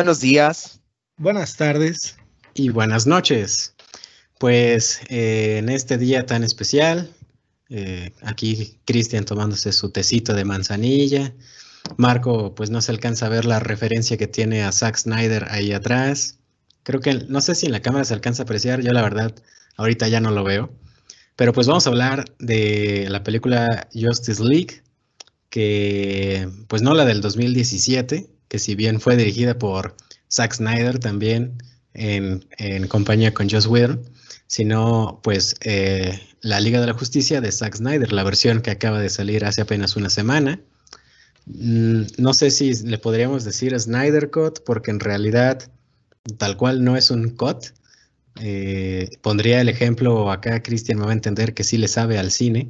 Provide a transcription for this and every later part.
Buenos días. Buenas tardes. Y buenas noches. Pues eh, en este día tan especial, eh, aquí Cristian tomándose su tecito de manzanilla. Marco, pues no se alcanza a ver la referencia que tiene a Zack Snyder ahí atrás. Creo que no sé si en la cámara se alcanza a apreciar, yo la verdad ahorita ya no lo veo. Pero pues vamos a hablar de la película Justice League, que pues no la del 2017, que si bien fue dirigida por Zack Snyder también en, compañía con Joss Whedon, sino pues eh, la Liga de la Justicia de Zack Snyder, la versión que acaba de salir hace apenas una semana. Mm, no sé si le podríamos decir Snyder Cut, porque en realidad tal cual no es un cut. Eh, pondría el ejemplo acá, Christian me va a entender que sí le sabe al cine.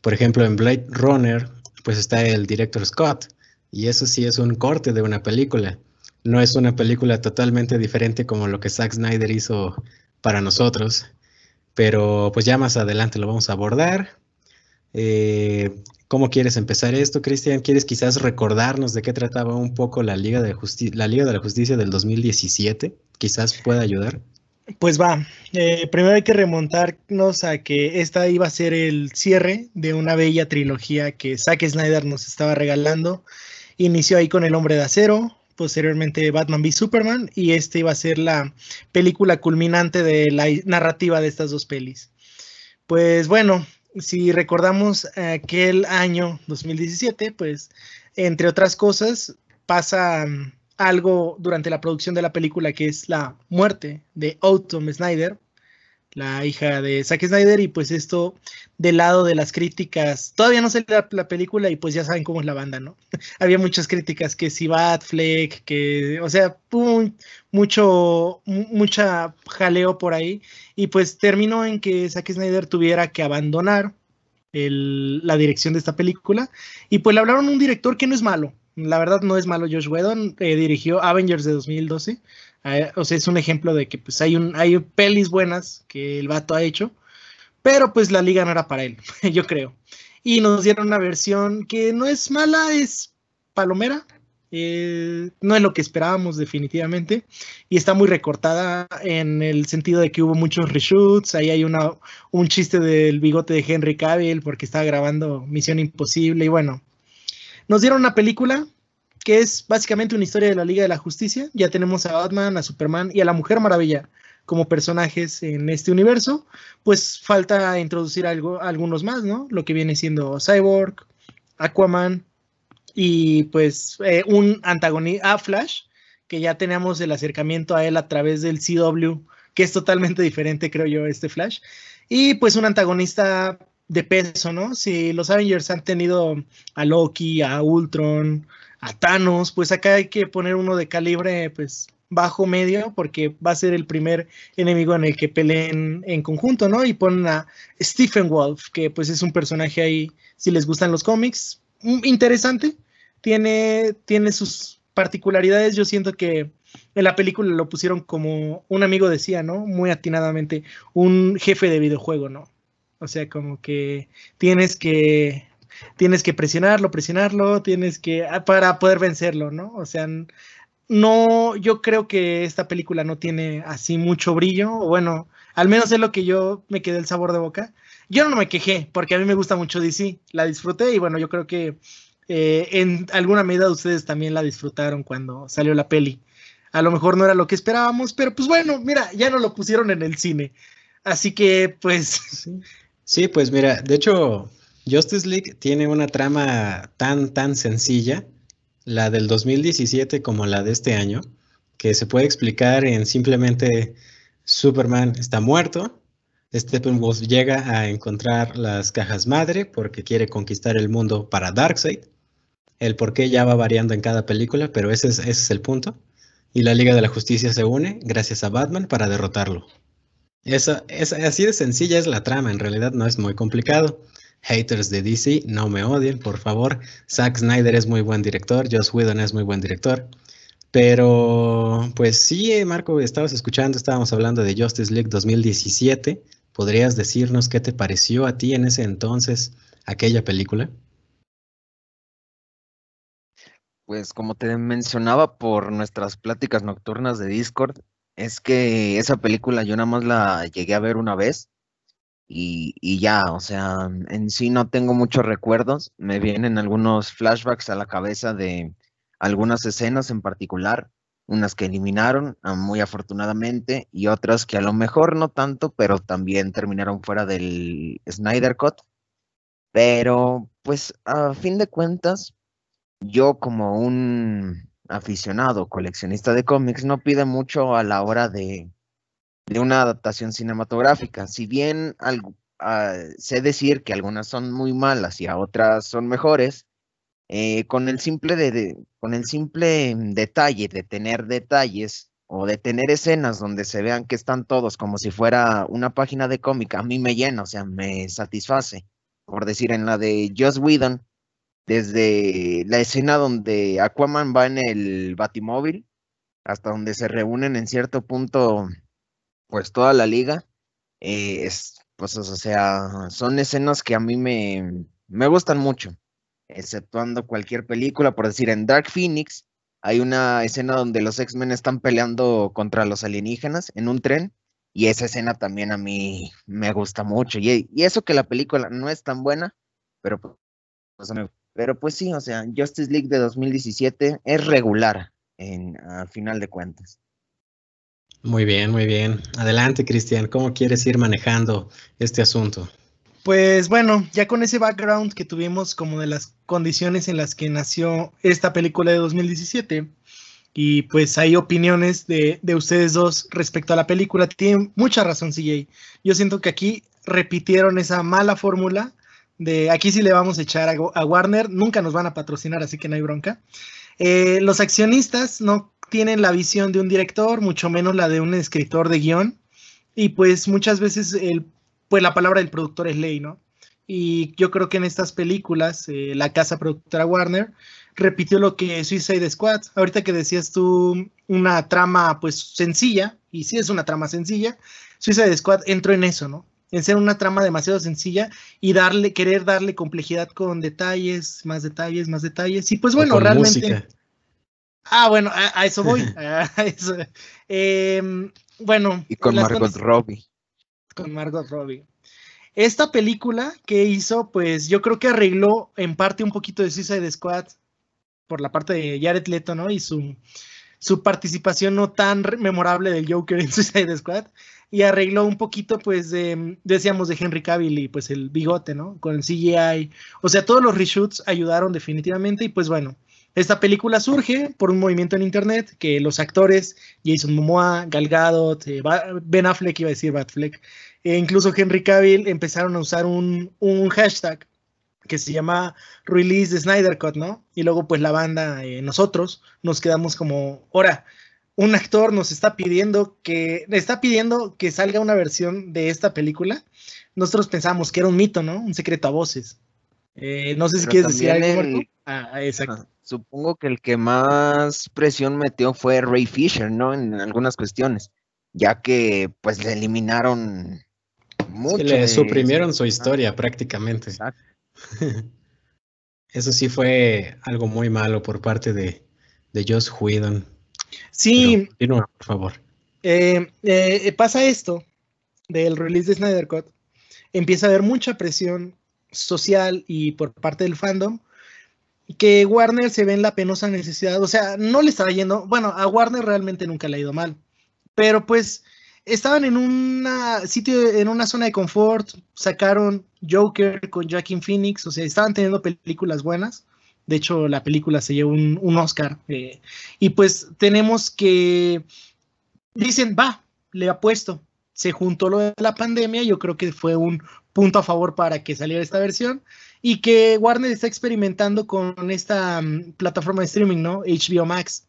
Por ejemplo, en Blade Runner, pues está el director Scott, y eso sí es un corte de una película. No es una película totalmente diferente como lo que Zack Snyder hizo para nosotros, pero pues ya más adelante lo vamos a abordar. Eh, ¿Cómo quieres empezar esto, Cristian? ¿Quieres quizás recordarnos de qué trataba un poco la Liga de, la Liga de la Justicia del 2017? Quizás pueda ayudar. Pues va, eh, primero hay que remontarnos a que esta iba a ser el cierre de una bella trilogía que Zack Snyder nos estaba regalando Inició ahí con El Hombre de Acero, posteriormente Batman v Superman, y este iba a ser la película culminante de la narrativa de estas dos pelis. Pues bueno, si recordamos aquel año 2017, pues entre otras cosas pasa mm, algo durante la producción de la película que es la muerte de Autumn Snyder, la hija de Zack Snyder, y pues esto del lado de las críticas, todavía no se la, la película y pues ya saben cómo es la banda, ¿no? Había muchas críticas que si Batfleck, que, o sea, mucho, mucha jaleo por ahí, y pues terminó en que Zack Snyder tuviera que abandonar la dirección de esta película, y pues le hablaron a un director que no es malo, la verdad no es malo Josh Whedon, eh, dirigió Avengers de 2012, eh, o sea, es un ejemplo de que pues hay, un, hay pelis buenas que el vato ha hecho, pero pues la liga no era para él, yo creo. Y nos dieron una versión que no es mala, es palomera, eh, no es lo que esperábamos definitivamente y está muy recortada en el sentido de que hubo muchos reshoots, ahí hay una, un chiste del bigote de Henry Cavill porque estaba grabando Misión Imposible y bueno, nos dieron una película que es básicamente una historia de la Liga de la Justicia. Ya tenemos a Batman, a Superman y a la Mujer Maravilla como personajes en este universo. Pues falta introducir algo, algunos más, ¿no? Lo que viene siendo Cyborg, Aquaman y pues eh, un antagonista, a Flash, que ya tenemos el acercamiento a él a través del CW, que es totalmente diferente, creo yo, este Flash. Y pues un antagonista de peso, ¿no? Si los Avengers han tenido a Loki, a Ultron, a Thanos, pues acá hay que poner uno de calibre, pues bajo medio, porque va a ser el primer enemigo en el que peleen en conjunto, ¿no? Y ponen a Stephen Wolf, que pues es un personaje ahí, si les gustan los cómics, mm, interesante, tiene, tiene sus particularidades, yo siento que en la película lo pusieron como un amigo decía, ¿no? Muy atinadamente, un jefe de videojuego, ¿no? O sea, como que tienes que tienes que presionarlo, presionarlo, tienes que, ah, para poder vencerlo, ¿no? O sea, no, yo creo que esta película no tiene así mucho brillo, o bueno, al menos es lo que yo me quedé el sabor de boca. Yo no me quejé, porque a mí me gusta mucho DC, la disfruté y bueno, yo creo que eh, en alguna medida ustedes también la disfrutaron cuando salió la peli. A lo mejor no era lo que esperábamos, pero pues bueno, mira, ya no lo pusieron en el cine. Así que pues... pues mira, de hecho, Justice League tiene una trama tan, tan sencilla, la del 2017 como la de este año, que se puede explicar en simplemente Superman está muerto, Steppenwolf llega a encontrar las cajas madre porque quiere conquistar el mundo para Darkseid. El por qué ya va variando en cada película, pero ese es, ese es el punto. Y la Liga de la Justicia se une gracias a Batman para derrotarlo. Esa, es, así de sencilla es la trama, en realidad no es muy complicado haters de DC, no me odien, por favor. Zack Snyder es muy buen director, Joss Whedon es muy buen director. Pero, pues sí, Marco, estabas escuchando, estábamos hablando de Justice League 2017. ¿Podrías decirnos qué te pareció a ti en ese entonces aquella película? pues como te mencionaba por nuestras pláticas nocturnas de Discord, es que esa película yo nada más la llegué a ver una vez y, y, ya, o sea, en sí no tengo muchos recuerdos, me vienen algunos flashbacks a la cabeza de algunas escenas en particular, unas que eliminaron ah, muy afortunadamente y otras que a lo mejor no tanto, pero también terminaron fuera del Snyder Cut. Pero pues a fin de cuentas, yo como un aficionado, coleccionista de cómics, no pide mucho a la hora de, de una adaptación cinematográfica. Si bien algo, ah, sé decir que algunas son muy malas y a otras son mejores, eh, con, el simple de, con el simple detalle de tener detalles o de tener escenas donde se vean que están todos como si fuera una página de cómic, a mí me llena, o sea, me satisface. Por decir, en la de Joss Whedon, desde la escena donde Aquaman va en el Batimóvil hasta donde se reúnen en cierto punto, pues toda la liga, eh, es, pues, o sea, son escenas que a mí me, me gustan mucho exceptuando cualquier película, por decir, en Dark Phoenix hay una escena donde los X-Men están peleando contra los alienígenas en un tren y esa escena también a mí me gusta mucho y, eso que la película no es tan buena, pero pues, pero pues sí, o sea, Justice League de 2017 es regular en a final de cuentas. Muy bien, muy bien. Adelante, Cristian, ¿cómo quieres ir manejando este asunto? Pues bueno, ya con ese background que tuvimos como de las condiciones en las que nació esta película de 2017, y pues hay opiniones de, ustedes dos respecto a la película, tienen mucha razón CJ. Yo siento que aquí repitieron esa mala fórmula de aquí sí le vamos a echar a, Warner, nunca nos van a patrocinar, así que no hay bronca. Eh, los accionistas no tienen la visión de un director, mucho menos la de un escritor de guion, y pues muchas veces el pues la palabra del productor es ley, ¿no? Y yo creo que en estas películas, eh, la casa productora Warner repitió lo que Suicide Squad. Ahorita que decías tú una trama pues sencilla, y sí es una trama sencilla, Suicide Squad entró en eso, ¿no? En ser una trama demasiado sencilla y darle, querer darle complejidad con detalles, más detalles, más detalles. Y pues bueno, realmente. Ah, bueno, a, eso voy. Em, bueno. Y con Margot Robbie con Margot Robbie. Esta película que hizo, pues yo creo que arregló en parte un poquito de Suicide Squad por la parte de Jared Leto, ¿no? Y su, su participación no tan memorable del Joker en Suicide Squad. Y arregló un poquito, pues, de, decíamos, de Henry Cavill y pues el bigote, ¿no? Con el CGI. O sea, todos los reshoots ayudaron definitivamente. Y pues bueno, esta película surge por un movimiento en internet que los actores Jason Momoa, Gal Gadot, eh, Ben Affleck, iba a decir Batfleck, e incluso Henry Cavill empezaron a usar un, hashtag que se llama Release the Snyder Cut, ¿no? Y luego pues la banda, eh, nosotros, nos quedamos como, ahora, un actor nos está pidiendo que, está pidiendo que salga una versión de esta película. Nosotros pensamos que era un mito, ¿no? Un secreto a voces. Eh, no sé si quieres decir algo. Ah, exacto. Supongo que el que más presión metió fue Ray Fisher, ¿no? En algunas cuestiones, ya que pues le eliminaron mucho. le suprimieron su historia prácticamente. Eso sí fue algo muy malo por parte de, de Joss Whedon. Sí. Continúa, por favor. Eh, eh, pasa esto del release de Snyder Cut. Empieza a haber mucha presión social y por parte del fandom que Warner se ve en la penosa necesidad, o sea, no le estaba yendo, bueno, a Warner realmente nunca le ha ido mal, pero pues estaban en una sitio, en una zona de confort, sacaron Joker con Joaquin Phoenix, o sea, estaban teniendo películas buenas, de hecho la película se llevó un, Oscar, eh, y pues tenemos que, dicen, va, le apuesto, se juntó lo de la pandemia, yo creo que fue un punto a favor para que saliera esta versión y que Warner está experimentando con esta mm, plataforma de streaming, ¿no? HBO Max,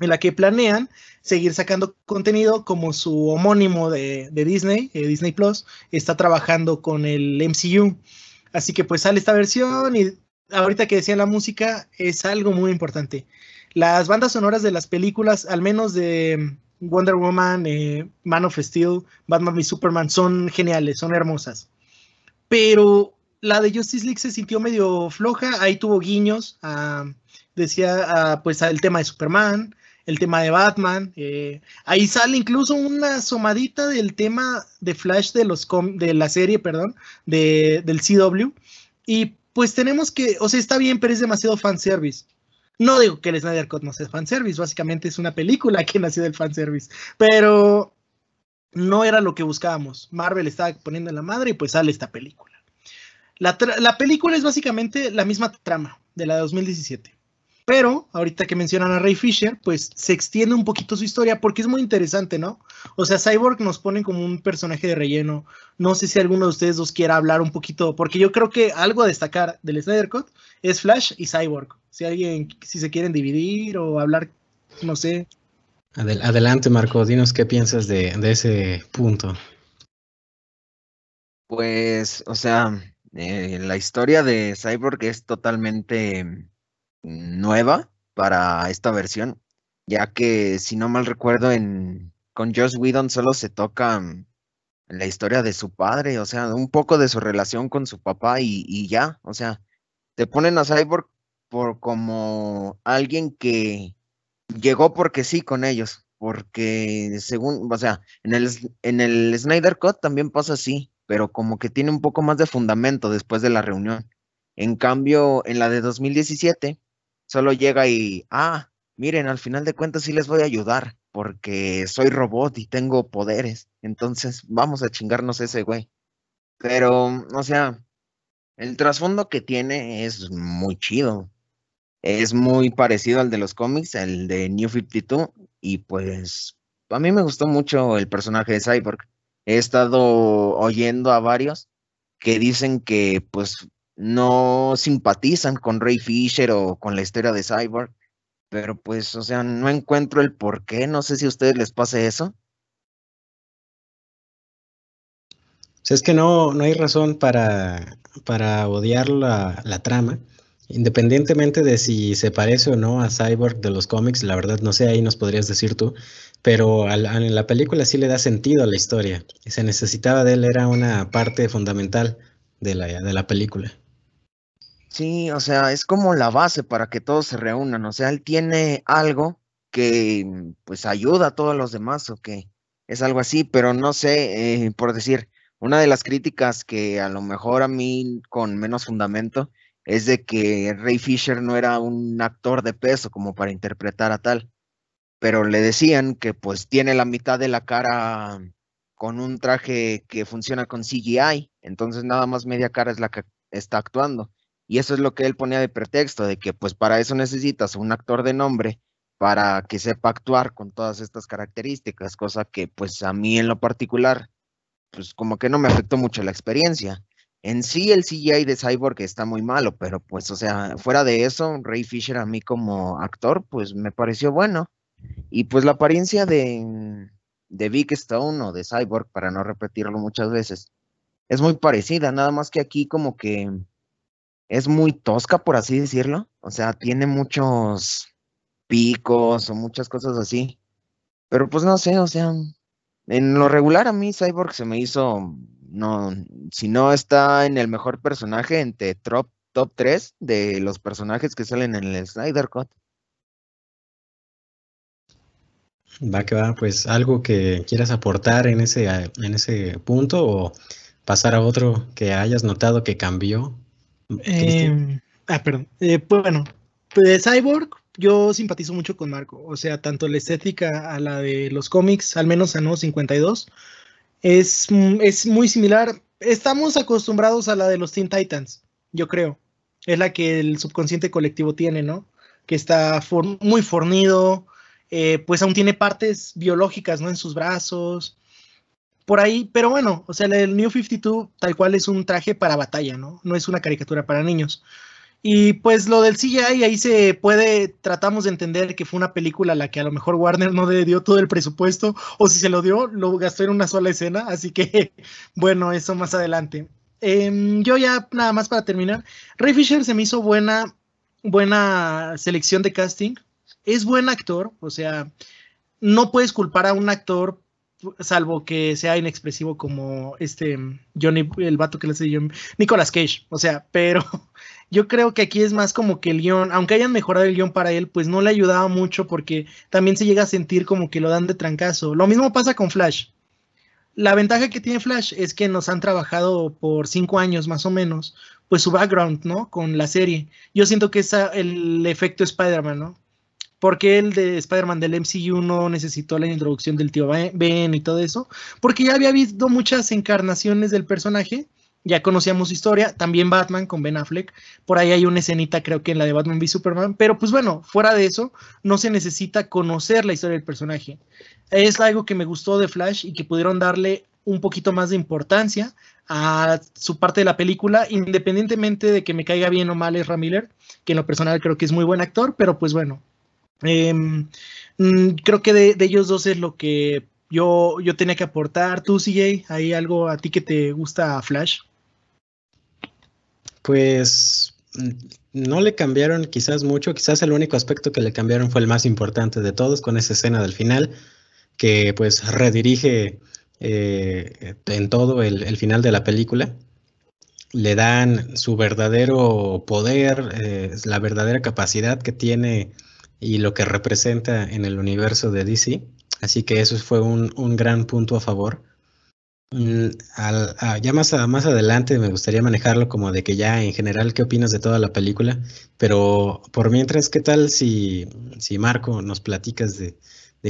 en la que planean seguir sacando contenido como su homónimo de, Disney, eh, Disney Plus, está trabajando con el MCU. Así que pues sale esta versión y ahorita que decía la música es algo muy importante. Las bandas sonoras de las películas, al menos de Wonder Woman, eh, Man of Steel, Batman y Superman, son geniales, son hermosas pero la de Justice League se sintió medio floja, ahí tuvo guiños a decía ah, pues el tema de Superman, el tema de Batman. Eh, ahí sale incluso una asomadita del tema de Flash de, los de la serie, perdón, de, del CW. Y pues tenemos que, o sea, está bien, pero es demasiado fanservice. No digo que el Snyder Cut no sea fanservice, básicamente es una película que nació del fanservice, pero no era lo que buscábamos. Marvel estaba poniendo en la madre y pues sale esta película. La, la película es básicamente la misma trama de la de 2017. Pero ahorita que mencionan a Ray Fisher, pues se extiende un poquito su historia porque es muy interesante, ¿no? O sea, Cyborg nos pone como un personaje de relleno. No sé si alguno de ustedes dos quiera hablar un poquito, porque yo creo que algo a destacar del Snyder Cut es Flash y Cyborg. Si alguien, si se quieren dividir o hablar, no sé. adelante, Marco, dinos qué piensas de, de ese punto. Pues, o sea, eh, la historia de Cyborg es totalmente nueva para esta versión, ya que si no mal recuerdo, en, con Josh Whedon solo se toca mm, la historia de su padre, o sea, un poco de su relación con su papá y, ya, o sea, te ponen a Cyborg por como alguien que llegó porque sí con ellos, porque según, o sea, en el, en el Snyder Cut también pasa así, pero como que tiene un poco más de fundamento después de la reunión. En cambio, en la de 2017, solo llega y, ah, miren, al final de cuentas sí les voy a ayudar, porque soy robot y tengo poderes, entonces vamos a chingarnos ese güey. Pero, o sea, el trasfondo que tiene es muy chido. Es muy parecido al de los cómics, el de New 52, y pues a mí me gustó mucho el personaje de Cyborg. He estado oyendo a varios que dicen que pues no simpatizan con Ray Fisher o con la historia de Cyborg, pero pues, o sea, no encuentro el por qué, no sé si a ustedes les pase eso. O es que no, no hay razón para, para odiar la, la, trama, independientemente de si se parece o no a Cyborg de los cómics, la verdad no sé, ahí nos podrías decir tú, pero en la película sí le da sentido a la historia, se necesitaba de él, era una parte fundamental de la, de la película. Sí, o sea, es como la base para que todos se reúnan. O sea, él tiene algo que mm, pues ayuda a todos los demás o que es algo así, pero no sé, eh, por decir, una de las críticas que a lo mejor a mí con menos fundamento es de que Ray Fisher no era un actor de peso como para interpretar a tal, pero le decían que pues tiene la mitad de la cara con un traje que funciona con CGI, entonces nada más media cara es la que está actuando. Y eso es lo que él ponía de pretexto, de que pues para eso necesitas un actor de nombre para que sepa actuar con todas estas características, cosa que pues a mí en lo particular, pues como que no me afectó mucho la experiencia. En sí el CGI de Cyborg está muy malo, pero pues o sea, fuera de eso, Ray Fisher a mí como actor pues me pareció bueno. Y pues la apariencia de, de Big Stone o de Cyborg, para no repetirlo muchas veces, es muy parecida, nada más que aquí como que es muy tosca, por así decirlo. O sea, tiene muchos picos o muchas cosas así. Pero pues no sé, o sea, en lo regular a mí Cyborg se me hizo, no, si no está en el mejor personaje entre top, top 3 de los personajes que salen en el Snyder Cut. Va que va, pues algo que quieras aportar en ese, en ese punto o pasar a otro que hayas notado que cambió eh, ah, perdón. Eh, bueno, de Cyborg, yo simpatizo mucho con Marco. O sea, tanto la estética a la de los cómics, al menos a No 52, es, es muy similar. Estamos acostumbrados a la de los Teen Titans, yo creo. Es la que el subconsciente colectivo tiene, ¿no? Que está muy fornido, eh, pues aún tiene partes biológicas, ¿no? En sus brazos, por ahí, pero bueno, o sea, el New 52 tal cual es un traje para batalla, ¿no? No es una caricatura para niños. Y pues lo del CGI, ahí se puede, tratamos de entender que fue una película a la que a lo mejor Warner no le dio todo el presupuesto, o si se lo dio, lo gastó en una sola escena, así que bueno, eso más adelante. Em, yo ya nada más para terminar, Ray Fisher se me hizo buena, buena selección de casting, es buen actor, o sea, no puedes culpar a un actor salvo que sea inexpresivo como este Johnny, el vato que le hace Nicolas Cage, o sea, pero Yo creo que aquí es más como que el guion, aunque hayan mejorado el guion para él, pues no le ayudaba mucho porque también se llega a sentir como que lo dan de trancazo. Lo mismo pasa con Flash. La ventaja que tiene Flash es que nos han trabajado por cinco años más o menos, pues su background, ¿no? Con la serie. Yo siento que es el efecto Spider-Man, ¿no? Porque el de Spider-Man del MCU no necesitó la introducción del tío Ben y todo eso, porque ya había visto muchas encarnaciones del personaje ya conocíamos su historia, también Batman con Ben Affleck, por ahí hay una escenita creo que en la de Batman v Superman, pero pues bueno, fuera de eso, no se necesita conocer la historia del personaje. Es algo que me gustó de Flash y que pudieron darle un poquito más de importancia a su parte de la película, independientemente de que me caiga bien o mal es Miller, que en lo personal creo que es muy buen actor, pero pues bueno, em, mm, creo que de, ellos dos es lo que yo, yo tenía que aportar. Tú, CJ, ¿hay algo a ti que te gusta Flash? Pues mm, no le cambiaron quizás mucho, quizás el único aspecto que le cambiaron fue el más importante de todos con esa escena del final, que pues redirige eh, en todo el, final de la película. Le dan su verdadero poder, eh, la verdadera capacidad que tiene y lo que representa en el universo de DC. Así que eso fue un, un gran punto a favor. Mm, ya más, más adelante me gustaría manejarlo como de que ya en general, ¿qué opinas de toda la película? Pero por mientras, ¿qué tal si, si Marco nos platicas de,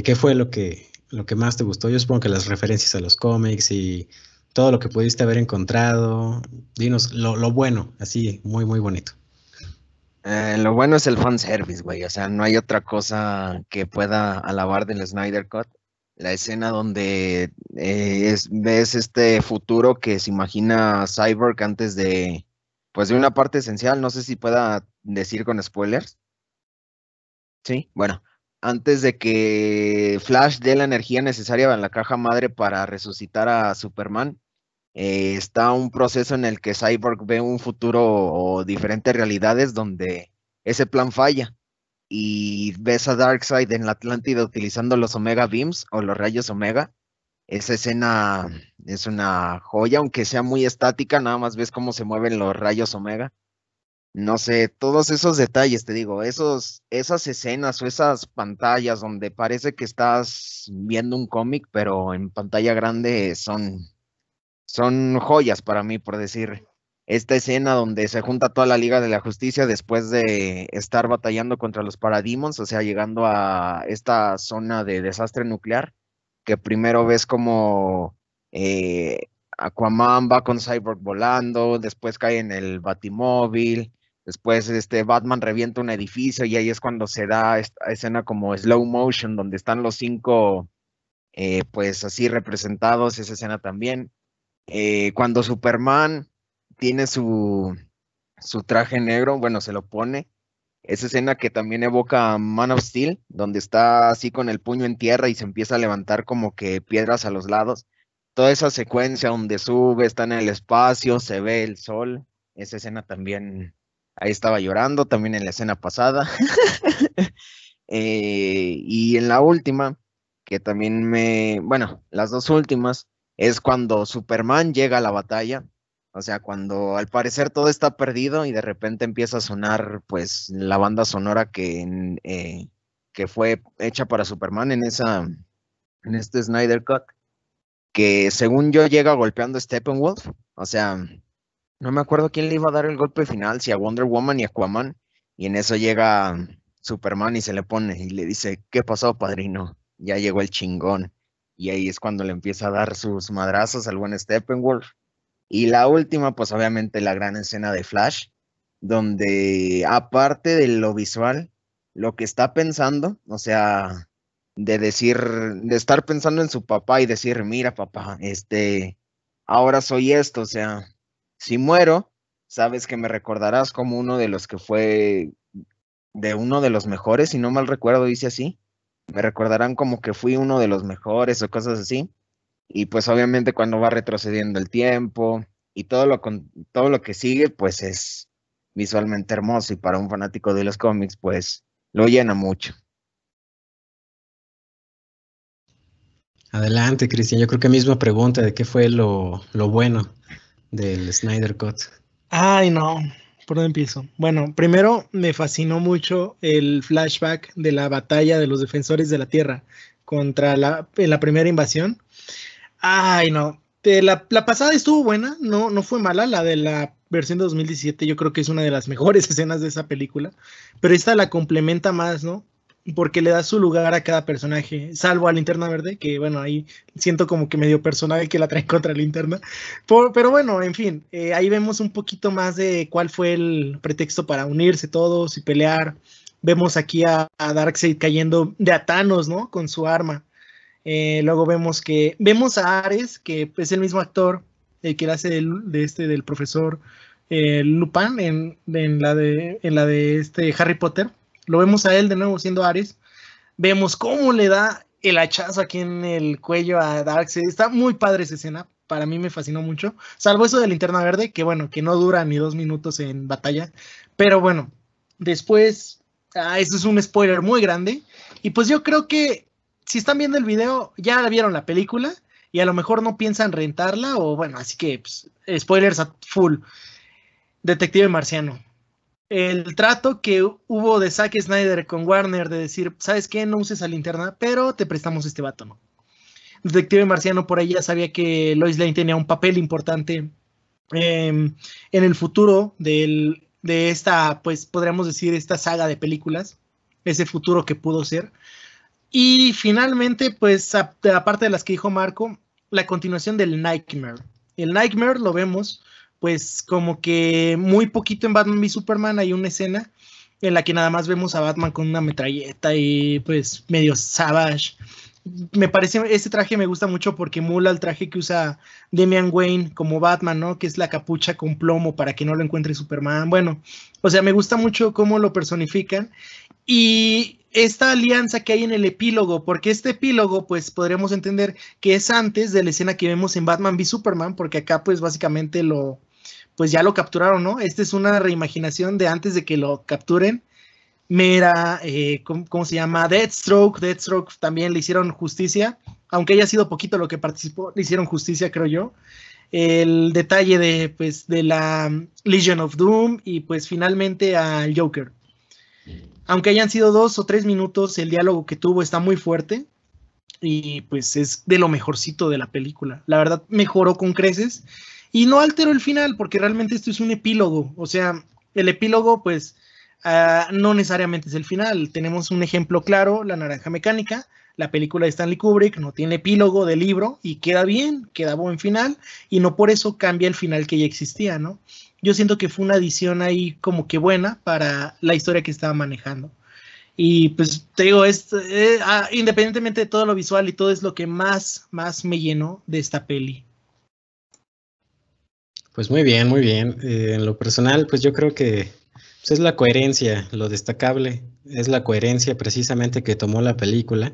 qué fue lo que, lo que más te gustó? Yo supongo que las referencias a los cómics y todo lo que pudiste haber encontrado. Dinos lo, lo bueno, así, muy, muy bonito. Eh, lo bueno es el fanservice, güey. O sea, no hay otra cosa que pueda alabar del Snyder Cut la escena donde eh, ves este futuro que se imagina Cyborg antes de, pues de una parte esencial, no sé si pueda decir con spoilers. Sí, bueno, antes de que Flash dé la energía necesaria en la caja madre para resucitar a Superman, eh, está un proceso en el que Cyborg ve un futuro o diferentes realidades donde ese plan falla y ves a Darkseid en la Atlántida utilizando los Omega Beams o los rayos Omega. Esa escena es una joya, aunque sea muy estática, nada más ves cómo se mueven los rayos Omega. No sé, todos esos detalles, te digo, esos, esas escenas o esas pantallas donde parece que estás viendo un cómic, pero en pantalla grande son, son joyas para mí, por decir esta escena donde se junta toda la Liga de la Justicia después de estar batallando contra los Parademons, o sea, llegando a esta zona de desastre nuclear, que primero ves como eh, Aquaman va con Cyborg volando, después cae en el Batimóvil, después este Batman revienta un edificio y ahí es cuando se da esta escena como slow motion, donde están los cinco, eh, pues así representados, esa escena también. Eh, cuando Superman tiene su, su traje negro, bueno, se lo pone. Esa escena que también evoca Man of Steel, donde está así con el puño en tierra y se empieza a levantar como que piedras a los lados. Toda esa secuencia donde sube, está en el espacio, se ve el sol. Esa escena también, ahí estaba llorando, también en la escena pasada. Eh, y en la última, que también me, bueno, las dos últimas, es cuando Superman llega a la batalla o sea, cuando al parecer todo está perdido y de repente empieza a sonar pues la banda sonora que, eh, que fue hecha para Superman en esa en este Snyder Cut, que según yo llega golpeando a Steppenwolf, o sea, no me acuerdo quién le iba a dar el golpe final, si a Wonder Woman y a Aquaman, y en eso llega Superman y se le pone y le dice, ¿qué pasó, padrino? Ya llegó el chingón. Y ahí es cuando le empieza a dar sus madrazos al buen Steppenwolf. Y la última, pues obviamente la gran escena de Flash, donde aparte de lo visual, lo que está pensando, o sea, de decir, de estar pensando en su papá y decir, mira papá, este, ahora soy esto, o sea, si muero, sabes que me recordarás como uno de los que fue de uno de los mejores, si no mal recuerdo, dice así, me recordarán como que fui uno de los mejores o cosas así. Y pues obviamente cuando va retrocediendo el tiempo y todo lo, todo lo que sigue, pues es visualmente hermoso y para un fanático de los cómics, pues lo llena mucho. Adelante, Cristian. Yo creo que misma pregunta de qué fue lo, lo bueno del Snyder Cut. Ay, no. ¿Por dónde empiezo? Bueno, primero me fascinó mucho el flashback de la batalla de los defensores de la Tierra contra la, la primera invasión. Ay, no. La, la, pasada estuvo buena, no, no fue mala, la de la versión de 2017 yo creo que es una de las mejores escenas de esa película, pero esta la complementa más, ¿no? Porque le da su lugar a cada personaje, salvo a Linterna Verde, que bueno, ahí siento como que medio personal que la trae contra Linterna. pero bueno, en fin, eh, ahí vemos un poquito más de cuál fue el pretexto para unirse todos y pelear. Vemos aquí a, Darkseid cayendo de a Thanos, ¿no? Con su arma. Eh, luego vemos que vemos a Ares, que es el mismo actor, el que hace de este del profesor eh, Lupin en, en, la de, en la de este Harry Potter lo vemos a él de nuevo siendo Ares. Vemos cómo le da el hachazo aquí en el cuello a Darkseid. Está muy padre esa escena. Para mí me fascinó mucho. Salvo eso de linterna verde, que bueno, que no dura ni dos minutos en batalla. Pero bueno, después, ah, eso es un spoiler muy grande. Y pues yo creo que si están viendo el video, ya vieron la película y a lo mejor no piensan rentarla o bueno, así que pues, spoilers a full. Detective Marciano el trato que hubo de Zack Snyder con Warner de decir, ¿sabes qué? No uses a linterna, pero te prestamos este vato, ¿no? Detective Marciano por ahí ya sabía que Lois Lane tenía un papel importante em, en el futuro de esta, pues podríamos decir, esta saga de películas, ese futuro que pudo ser. Y finalmente, pues aparte de las que dijo Marco, la continuación del Nightmare. El Nightmare lo vemos pues como que muy poquito en Batman v Superman hay una escena en la que nada más vemos a Batman con una metralleta y pues medio savage. Me parece, ese traje me gusta mucho porque mula el traje que usa Damian Wayne como Batman, ¿no? Que es la capucha con plomo para que no lo encuentre Superman. Bueno, o sea, me gusta mucho cómo lo personifican. Y esta alianza que hay en el epílogo, porque este epílogo, pues podríamos entender que es antes de la escena que vemos en Batman v Superman, porque acá pues básicamente lo, pues ya lo capturaron, ¿no? Esta es una reimaginación de antes de que lo capturen. Mera, eh, ¿cómo, se llama? Deathstroke, Deathstroke también le hicieron justicia, aunque haya sido poquito lo que participó, le hicieron justicia, creo yo. El detalle de, pues, de la Legion of Doom y pues finalmente al Joker. Aunque hayan sido dos o tres minutos, el diálogo que tuvo está muy fuerte y pues es de lo mejorcito de la película. La verdad, mejoró con creces y no altero el final, porque realmente esto es un epílogo. O sea, el epílogo, pues, ah, no necesariamente es el final. Tenemos un ejemplo claro, La Naranja Mecánica, la película de Stanley Kubrick, no tiene epílogo de libro y queda bien, queda buen final, y no por eso cambia el final que ya existía, ¿no? Yo siento que fue una adición ahí como que buena para la historia que estaba manejando. Y pues te digo, es, eh, ah, independientemente de todo lo visual y todo es lo que más, más me llenó de esta peli. Pues muy bien, muy bien. Eh, en lo personal, pues yo creo que pues, es la coherencia, lo destacable, es la coherencia precisamente que tomó la película,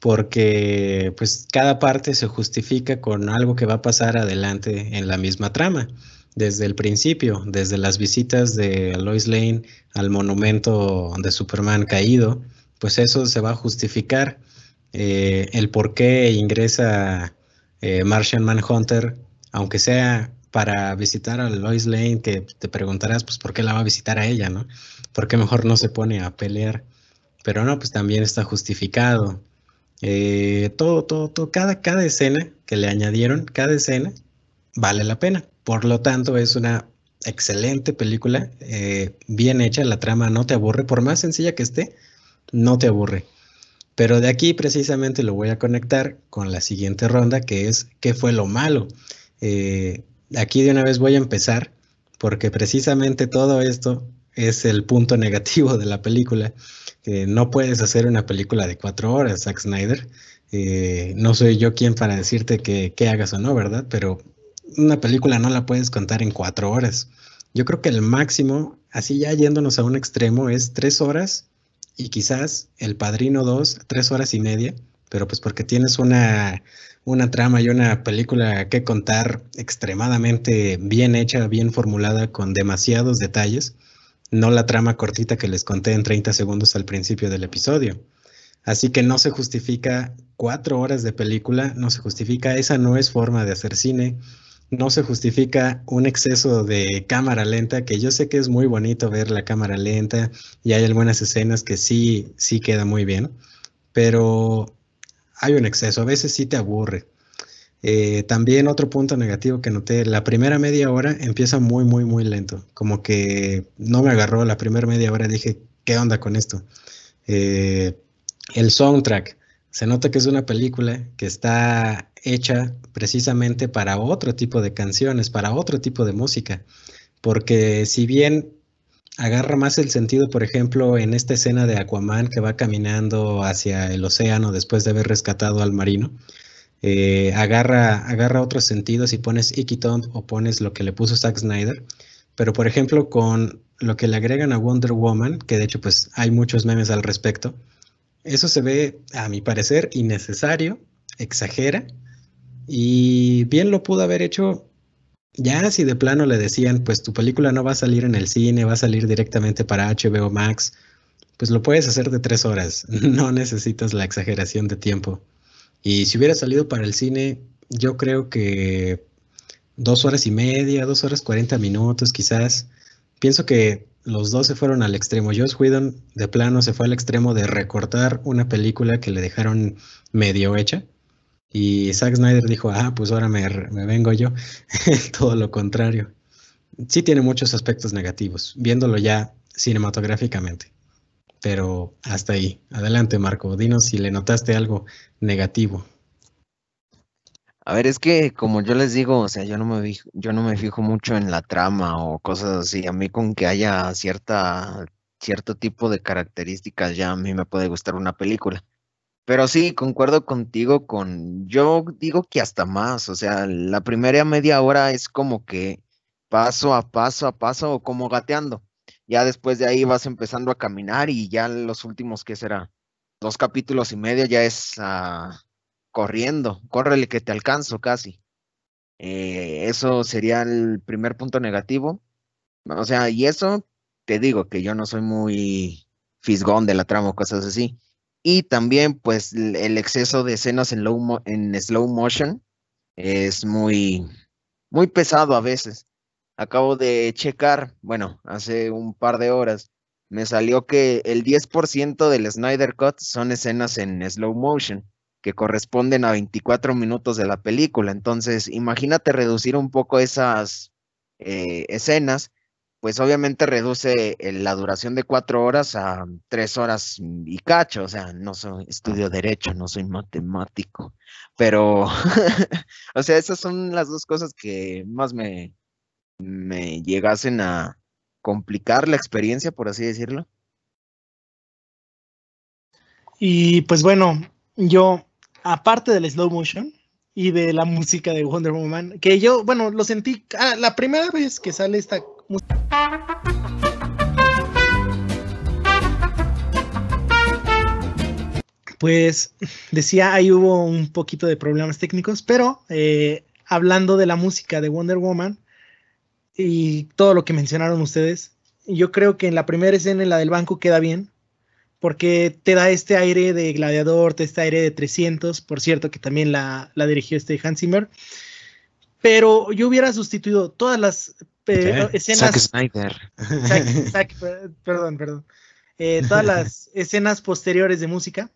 porque pues cada parte se justifica con algo que va a pasar adelante en la misma trama, desde el principio, desde las visitas de Lois Lane al monumento de Superman caído, pues eso se va a justificar. Eh, el por qué ingresa eh, Martian Manhunter, aunque sea para visitar a Lois Lane, que te preguntarás, pues, ¿por qué la va a visitar a ella, no? ¿Por qué mejor no se pone a pelear? Pero no, pues también está justificado. Eh, todo, todo, todo, cada, cada escena que le añadieron, cada escena vale la pena. Por lo tanto, es una excelente película, eh, bien hecha, la trama no te aburre, por más sencilla que esté, no te aburre. Pero de aquí precisamente lo voy a conectar con la siguiente ronda, que es ¿qué fue lo malo? Eh, aquí de una vez voy a empezar, porque precisamente todo esto es el punto negativo de la película. no puedes hacer una película de cuatro horas, Zack Snyder. Eh, no soy yo quien para decirte que, hagas o no, ¿verdad? Pero una película no la puedes contar en cuatro horas. Yo creo que el máximo, así ya yéndonos a un extremo, es tres horas y quizás El Padrino 2, tres horas y media, pero pues porque tienes una, una trama y una película que contar extremadamente bien hecha, bien formulada, con demasiados detalles, no la trama cortita que les conté en 30 segundos al principio del episodio. Así que no se justifica cuatro horas de película, no se justifica, esa no es forma de hacer cine. no se justifica un exceso de cámara lenta, que yo sé que es muy bonito ver la cámara lenta y hay algunas escenas que sí, sí queda muy bien, pero hay un exceso, a veces sí te aburre. Eh, también otro punto negativo que noté, la primera media hora empieza muy, muy, muy lento, como que no me agarró la primera media hora, dije, ¿qué onda con esto? Eh, el soundtrack, se nota que es una película que está hecha precisamente para otro tipo de canciones, para otro tipo de música, porque si bien agarra más el sentido, por ejemplo, en esta escena de Aquaman que va caminando hacia el océano después de haber rescatado al marino, eh, agarra, agarra otros sentidos y pones Icky o pones lo que le puso Zack Snyder, pero por ejemplo con lo que le agregan a Wonder Woman, que de hecho pues hay muchos memes al respecto, eso se ve, a mi parecer, innecesario, exagera, y bien lo pudo haber hecho ya si de plano le decían, pues tu película no va a salir en el cine, va a salir directamente para HBO Max, pues lo puedes hacer de tres horas, no necesitas la exageración de tiempo. Y si hubiera salido para el cine, yo creo que dos horas y media, dos horas cuarenta minutos quizás. Pienso que los dos se fueron al extremo. Joss Whedon de plano se fue al extremo de recortar una película que le dejaron medio hecha. Y Zack Snyder dijo, ah, pues ahora me, vengo yo. Todo lo contrario. Sí tiene muchos aspectos negativos, viéndolo ya cinematográficamente. Pero hasta ahí. Adelante, Marco. Dinos si le notaste algo negativo. A ver, es que como yo les digo, o sea, yo no me fijo, yo no me fijo mucho en la trama o cosas así. A mí con que haya cierta, cierto tipo de características ya a mí me puede gustar una película. Pero sí, concuerdo contigo con, yo digo que hasta más, o sea, la primera media hora es como que paso a paso a paso o como gateando. Ya después de ahí vas empezando a caminar y ya los últimos, ¿qué será? Dos capítulos y medio ya es ah, corriendo, córrele que te alcanzo casi. Eh, eso sería el primer punto negativo. O sea, y eso te digo que yo no soy muy fisgón de la trama o cosas así. Y también, pues, el exceso de escenas en, en slow motion es muy, muy pesado a veces. Acabo de checar, bueno, hace un par de horas, me salió que el 10% del Snyder Cut son escenas en slow motion que corresponden a 24 minutos de la película. Entonces, imagínate reducir un poco esas eh, escenas, pues obviamente reduce eh, la duración de cuatro horas a tres horas y cacho. O sea, no soy estudio derecho, no soy matemático, pero, o sea, esas son las dos cosas que más me, me llegasen a complicar la experiencia, por así decirlo. Y pues bueno, yo aparte del slow motion y de la música de Wonder Woman, que yo, bueno, lo sentí ah, la primera vez que sale esta. Pues decía, ahí hubo un poquito de problemas técnicos, pero eh, hablando de la música de Wonder Woman y todo lo que mencionaron ustedes, yo creo que en la primera escena, en la del banco, queda bien porque te da este aire de gladiador, te da este aire de 300, por cierto, que también la, dirigió este Hans Zimmer. Pero yo hubiera sustituido todas las eh, escenas. Zack Snyder. perdón, perdón. Eh, todas las escenas posteriores de música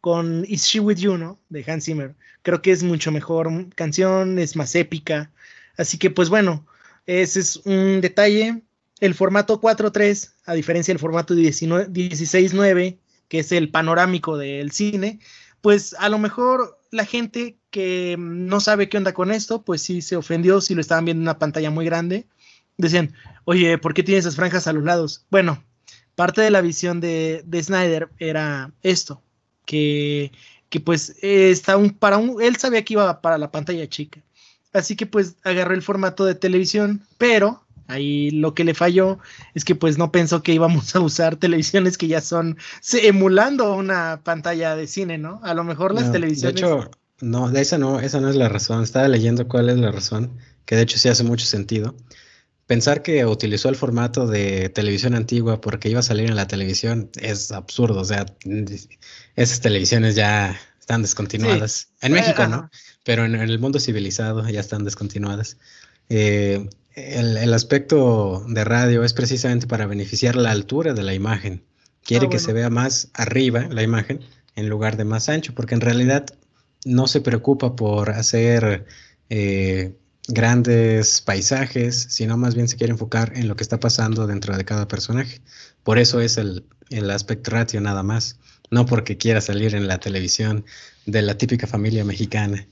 con Is She With You, ¿no? De Hans Zimmer. Creo que es mucho mejor canción, es más épica. Así que, pues bueno, ese es un detalle el formato 4.3, a diferencia del formato 16.9, que es el panorámico del cine, pues a lo mejor la gente que no sabe qué onda con esto, pues sí se ofendió si lo estaban viendo en una pantalla muy grande. Decían, oye, ¿por qué tiene esas franjas a los lados? Bueno, parte de la visión de, Snyder era esto, que, que pues está un, para un, él sabía que iba para la pantalla chica. Así que pues agarró el formato de televisión, pero Ahí lo que le falló es que pues no pensó que íbamos a usar televisiones que ya son emulando una pantalla de cine, ¿no? A lo mejor las televisiones... De hecho, no, esa no, esa no es la razón. Estaba leyendo cuál es la razón, que de hecho sí hace mucho sentido. Pensar que utilizó el formato de televisión antigua porque iba a salir en la televisión es absurdo. O sea, esas televisiones ya están descontinuadas. En México no, pero en, el mundo civilizado ya están descontinuadas. Eh, el, aspecto de radio es precisamente para beneficiar la altura de la imagen. Quiere ah, que se vea más arriba la imagen en lugar de más ancho, porque en realidad no se preocupa por hacer eh, grandes paisajes, sino más bien se quiere enfocar en lo que está pasando dentro de cada personaje. Por eso es el, el aspecto ratio nada más, no porque quiera salir en la televisión de la típica familia mexicana.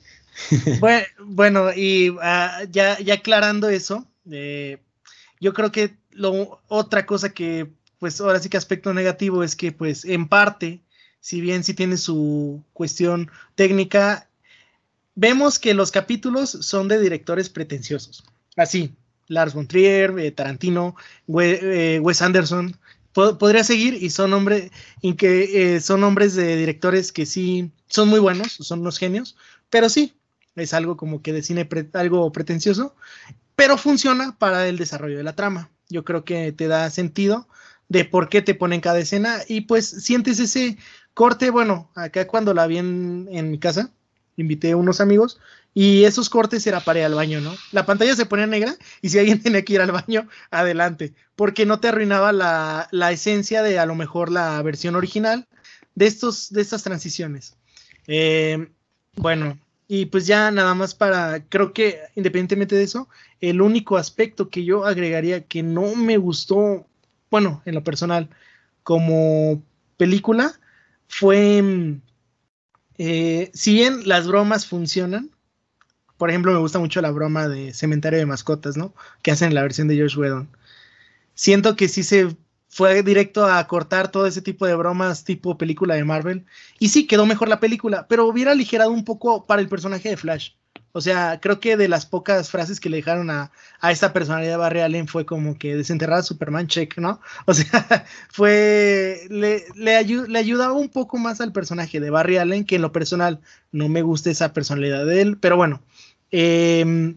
Bueno, y ah, ya, ya aclarando eso, eh, yo creo que lo, otra cosa que, pues ahora sí que aspecto negativo es que, pues en parte, si bien sí tiene su cuestión técnica, vemos que los capítulos son de directores pretenciosos. Así, Lars von Trier, eh, Tarantino, eh, Wes Anderson, podría seguir y son hombres que son hombres de directores que sí son muy buenos, son unos genios, pero sí es algo como que de cine algo pretencioso pero funciona para el desarrollo de la trama. Yo creo que te da sentido de por qué te ponen cada escena y pues sientes ese corte, bueno, acá cuando la vi en, mi casa, invité a unos amigos y esos cortes era para ir al baño, ¿no? La pantalla se ponía negra y si alguien tenía que ir al baño, adelante, porque no te arruinaba la, esencia de a lo mejor la versión original de, estos, de estas transiciones. Eh, bueno, y pues ya nada más para, creo que independientemente de eso, el único aspecto que yo agregaría que no me gustó, bueno, en lo personal, como película, fue, mm, eh, si bien las bromas funcionan, por ejemplo, me gusta mucho la broma de Cementerio de Mascotas, ¿no? Que hacen en la versión de George Whedon. Siento que sí se fue directo a cortar todo ese tipo de bromas tipo película de Marvel. Y sí, quedó mejor la película, pero hubiera aligerado un poco para el personaje de Flash. O sea, creo que de las pocas frases que le dejaron a, esta personalidad de Barry Allen fue como que desenterrar a Superman check, ¿no? O sea, fue. Le, le, le ayudaba un poco más al personaje de Barry Allen, que en lo personal no me gusta esa personalidad de él, pero bueno. Eh,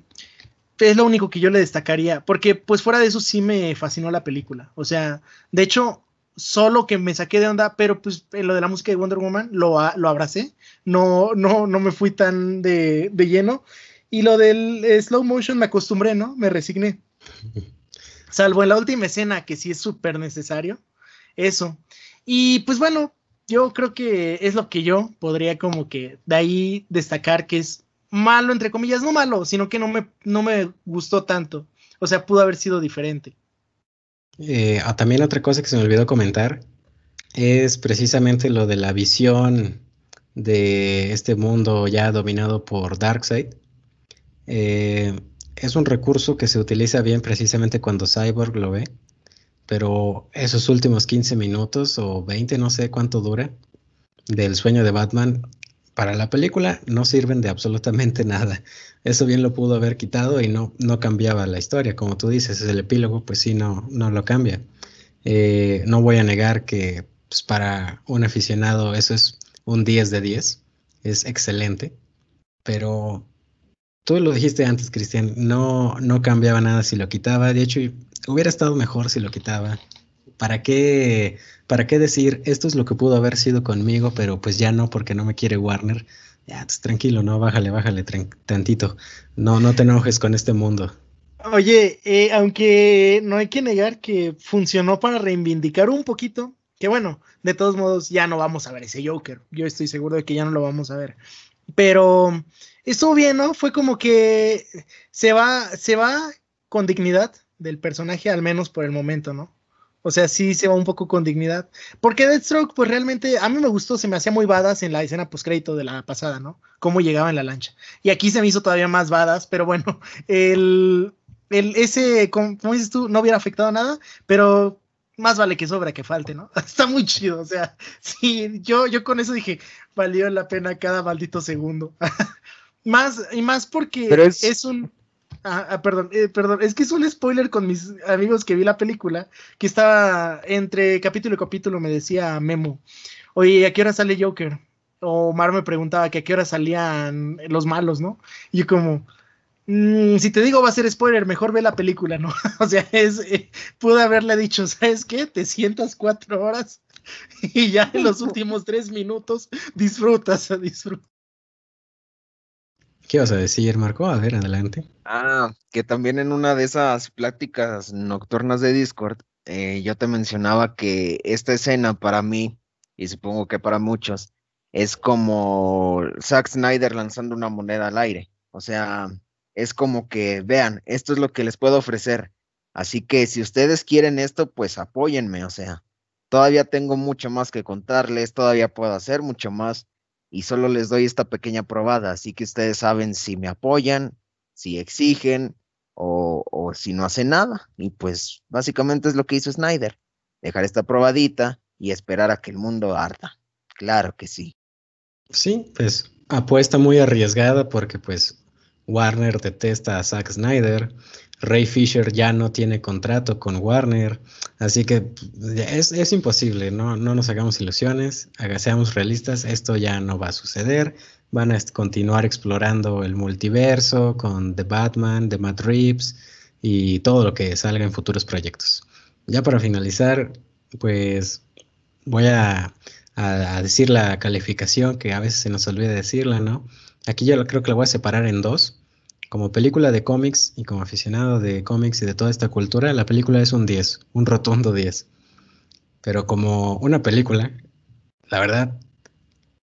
es lo único que yo le destacaría, porque pues fuera de eso sí me fascinó la película. O sea, de hecho, solo que me saqué de onda, pero pues en lo de la música de Wonder Woman lo, lo abracé, no, no, no me fui tan de, lleno. Y lo del slow motion me acostumbré, ¿no? Me resigné. Salvo en la última escena, que sí es súper necesario. Eso. Y pues bueno, yo creo que es lo que yo podría como que de ahí destacar que es malo, entre comillas, no malo, sino que no me, no me gustó tanto. O sea, pudo haber sido diferente. Eh, ah, también otra cosa que se me olvidó comentar es precisamente lo de la visión de este mundo ya dominado por Darkseid. Eh, es un recurso que se utiliza bien precisamente cuando Cyborg lo ve, pero esos últimos 15 minutos o 20, no sé cuánto dura, del sueño de Batman, para la película no sirven de absolutamente nada. Eso bien lo pudo haber quitado y no, no cambiaba la historia. Como tú dices, es el epílogo, pues sí, no, no lo cambia. Eh, no voy a negar que pues, para un aficionado eso es un 10 de 10, es excelente, pero tú lo dijiste antes, Cristian, no, no cambiaba nada si lo quitaba. De hecho, hubiera estado mejor si lo quitaba. ¿Para qué, ¿Para qué decir esto es lo que pudo haber sido conmigo, pero pues ya no porque no me quiere Warner? Ya, pues, tranquilo, no, bájale, bájale tantito. No, no te enojes con este mundo. Oye, eh, aunque no hay que negar que funcionó para reivindicar un poquito, que bueno, de todos modos ya no vamos a ver ese Joker. Yo estoy seguro de que ya no lo vamos a ver. Pero estuvo bien, ¿no? Fue como que se va, se va con dignidad del personaje, al menos por el momento, ¿no? O sea, sí se va un poco con dignidad. Porque Deathstroke, pues realmente a mí me gustó, se me hacía muy badas en la escena postcrédito de la pasada, ¿no? Cómo llegaba en la lancha. Y aquí se me hizo todavía más badas, pero bueno, el, el ese, como, dices tú, no hubiera afectado nada, pero más vale que sobra que falte, ¿no? Está muy chido, o sea, sí, yo, yo con eso dije, valió la pena cada maldito segundo. más, y más porque es un Ah, perdón, eh, perdón, es que es un spoiler con mis amigos que vi la película, que estaba entre capítulo y capítulo, me decía Memo, oye, ¿a qué hora sale Joker? O Mar me preguntaba que a qué hora salían los malos, ¿no? Y yo como, mm, si te digo va a ser spoiler, mejor ve la película, ¿no? o sea, es, eh, pude haberle dicho, ¿sabes qué? Te sientas cuatro horas y ya en los últimos tres minutos disfrutas, disfrutas. ¿Qué vas a decir, Marco? A ver, adelante. Ah, que también en una de esas pláticas nocturnas de Discord, eh, yo te mencionaba que esta escena para mí, y supongo que para muchos, es como Zack Snyder lanzando una moneda al aire. O sea, es como que, vean, esto es lo que les puedo ofrecer. Así que si ustedes quieren esto, pues apóyenme. O sea, todavía tengo mucho más que contarles, todavía puedo hacer mucho más y solo les doy esta pequeña probada. Así que ustedes saben si me apoyan, si exigen o, o si no hacen nada. Y pues básicamente es lo que hizo Snyder, dejar esta probadita y esperar a que el mundo arda. Claro que sí. Sí, pues apuesta muy arriesgada porque pues Warner detesta a Zack Snyder, Ray Fisher ya no tiene contrato con Warner, así que es, es imposible, ¿no? no nos hagamos ilusiones, seamos realistas, esto ya no va a suceder, van a continuar explorando el multiverso con The Batman, The Matt Reeves y todo lo que salga en futuros proyectos. Ya para finalizar, pues voy a a, decir la calificación, que a veces se nos olvida decirla, ¿no? Aquí yo creo que la voy a separar en dos. Como película de cómics y como aficionado de cómics y de toda esta cultura, la película es un 10, un rotundo 10. Pero como una película, la verdad,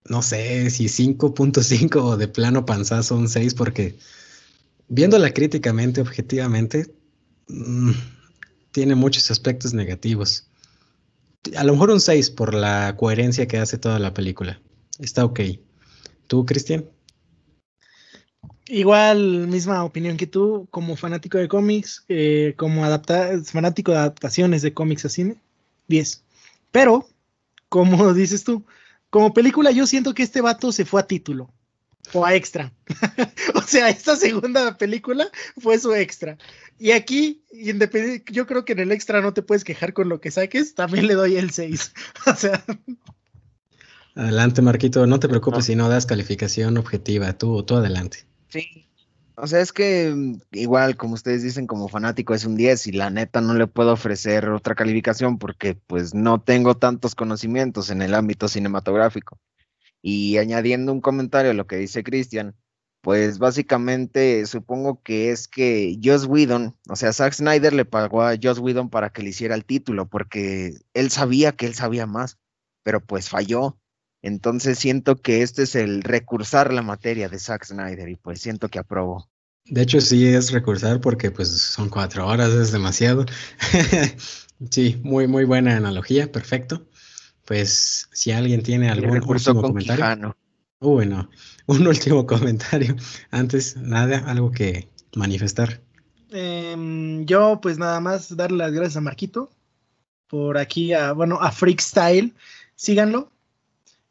no sé si 5.5 o de plano panzazo un 6, porque viéndola críticamente, objetivamente, mm, tiene muchos aspectos negativos a lo mejor un 6 por la coherencia que hace toda la película. Está ok. ¿Tú, Cristian? Igual, misma opinión que tú, como fanático de cómics, eh, como fanático de adaptaciones de cómics a cine, 10. Pero, como dices tú, como película yo siento que este vato se fue a título o a extra. o sea, esta segunda película fue su extra. Y aquí, yo creo que en el extra no te puedes quejar con lo que saques, también le doy el 6. o sea. Adelante, Marquito, no te preocupes si no das calificación objetiva, tú, tú adelante. Sí. O sea, es que mm, igual, como ustedes dicen, como fanático es un 10 y la neta no le puedo ofrecer otra calificación porque pues no tengo tantos conocimientos en el ámbito cinematográfico. Y añadiendo un comentario a lo que dice Cristian, pues básicamente supongo que es que Joss Whedon, o sea, Zack Snyder le pagó a Joss Whedon para que le hiciera el título, porque él sabía que él sabía más, pero pues falló. Entonces siento que este es el recursar la materia de Zack Snyder y pues siento que aprobó. De hecho sí es recursar porque pues son cuatro horas, es demasiado. sí, muy, muy buena analogía, perfecto. Pues si alguien tiene algún último comentario. Bueno, un último comentario. Antes, nada, algo que manifestar. Em, yo, pues nada más darle las gracias a Marquito por aquí, a, bueno, a Freakstyle. Síganlo.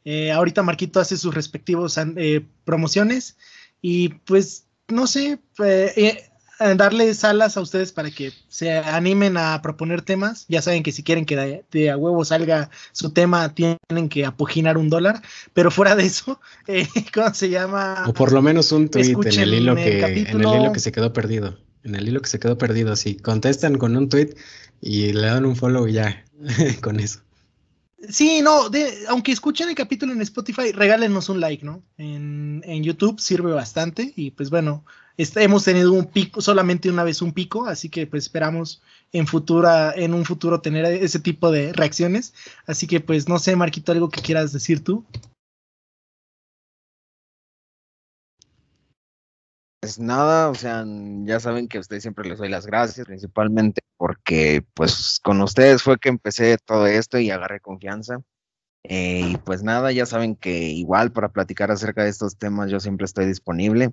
Eh, ahorita Marquito hace sus respectivos eh, promociones y pues no sé, eh, darle salas a ustedes para que se animen a proponer temas. Ya saben que si quieren que de, a huevo salga su tema, tienen que apoginar un dólar. Pero fuera de eso, eh, ¿cómo se llama? O por lo menos un tweet en el hilo que, en el hilo que se quedó perdido. En el hilo que se quedó perdido. Si contestan con un tweet y le dan un follow ya, con eso. Sí, no, aunque escuchen el capítulo en Spotify, regálenos un like, ¿no? En, en YouTube sirve bastante y pues bueno, hemos tenido un pico, solamente una vez un pico, así que pues esperamos en futura, en un futuro tener ese tipo de reacciones. Así que pues no sé, Marquito, algo que quieras decir tú. Pues nada, o sea, ya saben que a ustedes siempre les doy las gracias, principalmente porque pues con ustedes fue que empecé todo esto y agarré confianza. Eh, y pues nada, ya saben que igual para platicar acerca de estos temas yo siempre estoy disponible.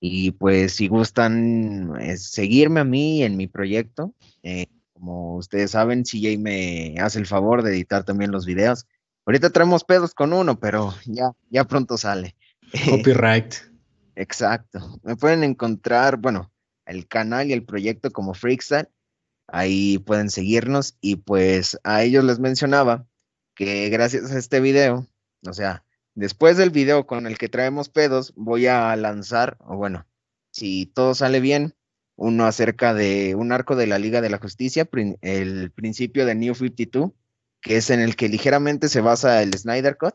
Y pues si gustan eh, seguirme a mí en mi proyecto, eh, como ustedes saben, CJ me hace el favor de editar también los videos. Ahorita traemos pedos con uno, pero ya, ya pronto sale. Copyright. Exacto. Me pueden encontrar, bueno, el canal y el proyecto como Freakstyle. Ahí pueden seguirnos y pues a ellos les mencionaba que gracias a este video, o sea, Después del video con el que traemos pedos, voy a lanzar, o bueno, si todo sale bien, uno acerca de un arco de la Liga de la Justicia, el principio de New 52, que es en el que ligeramente se basa el Snyder Cut.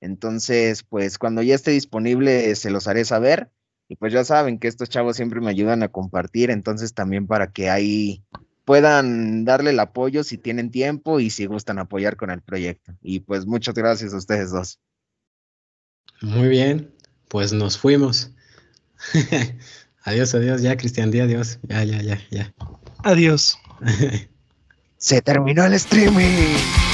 Entonces, pues cuando ya esté disponible se los haré saber. Y pues ya saben que estos chavos siempre me ayudan a compartir, entonces también para que ahí puedan darle el apoyo si tienen tiempo y si gustan apoyar con el proyecto. Y pues muchas gracias a ustedes dos. Muy bien, pues nos fuimos. adiós, adiós, ya Cristian, di adiós. Ya, ya, ya, ya. Adiós. Se terminó el streaming.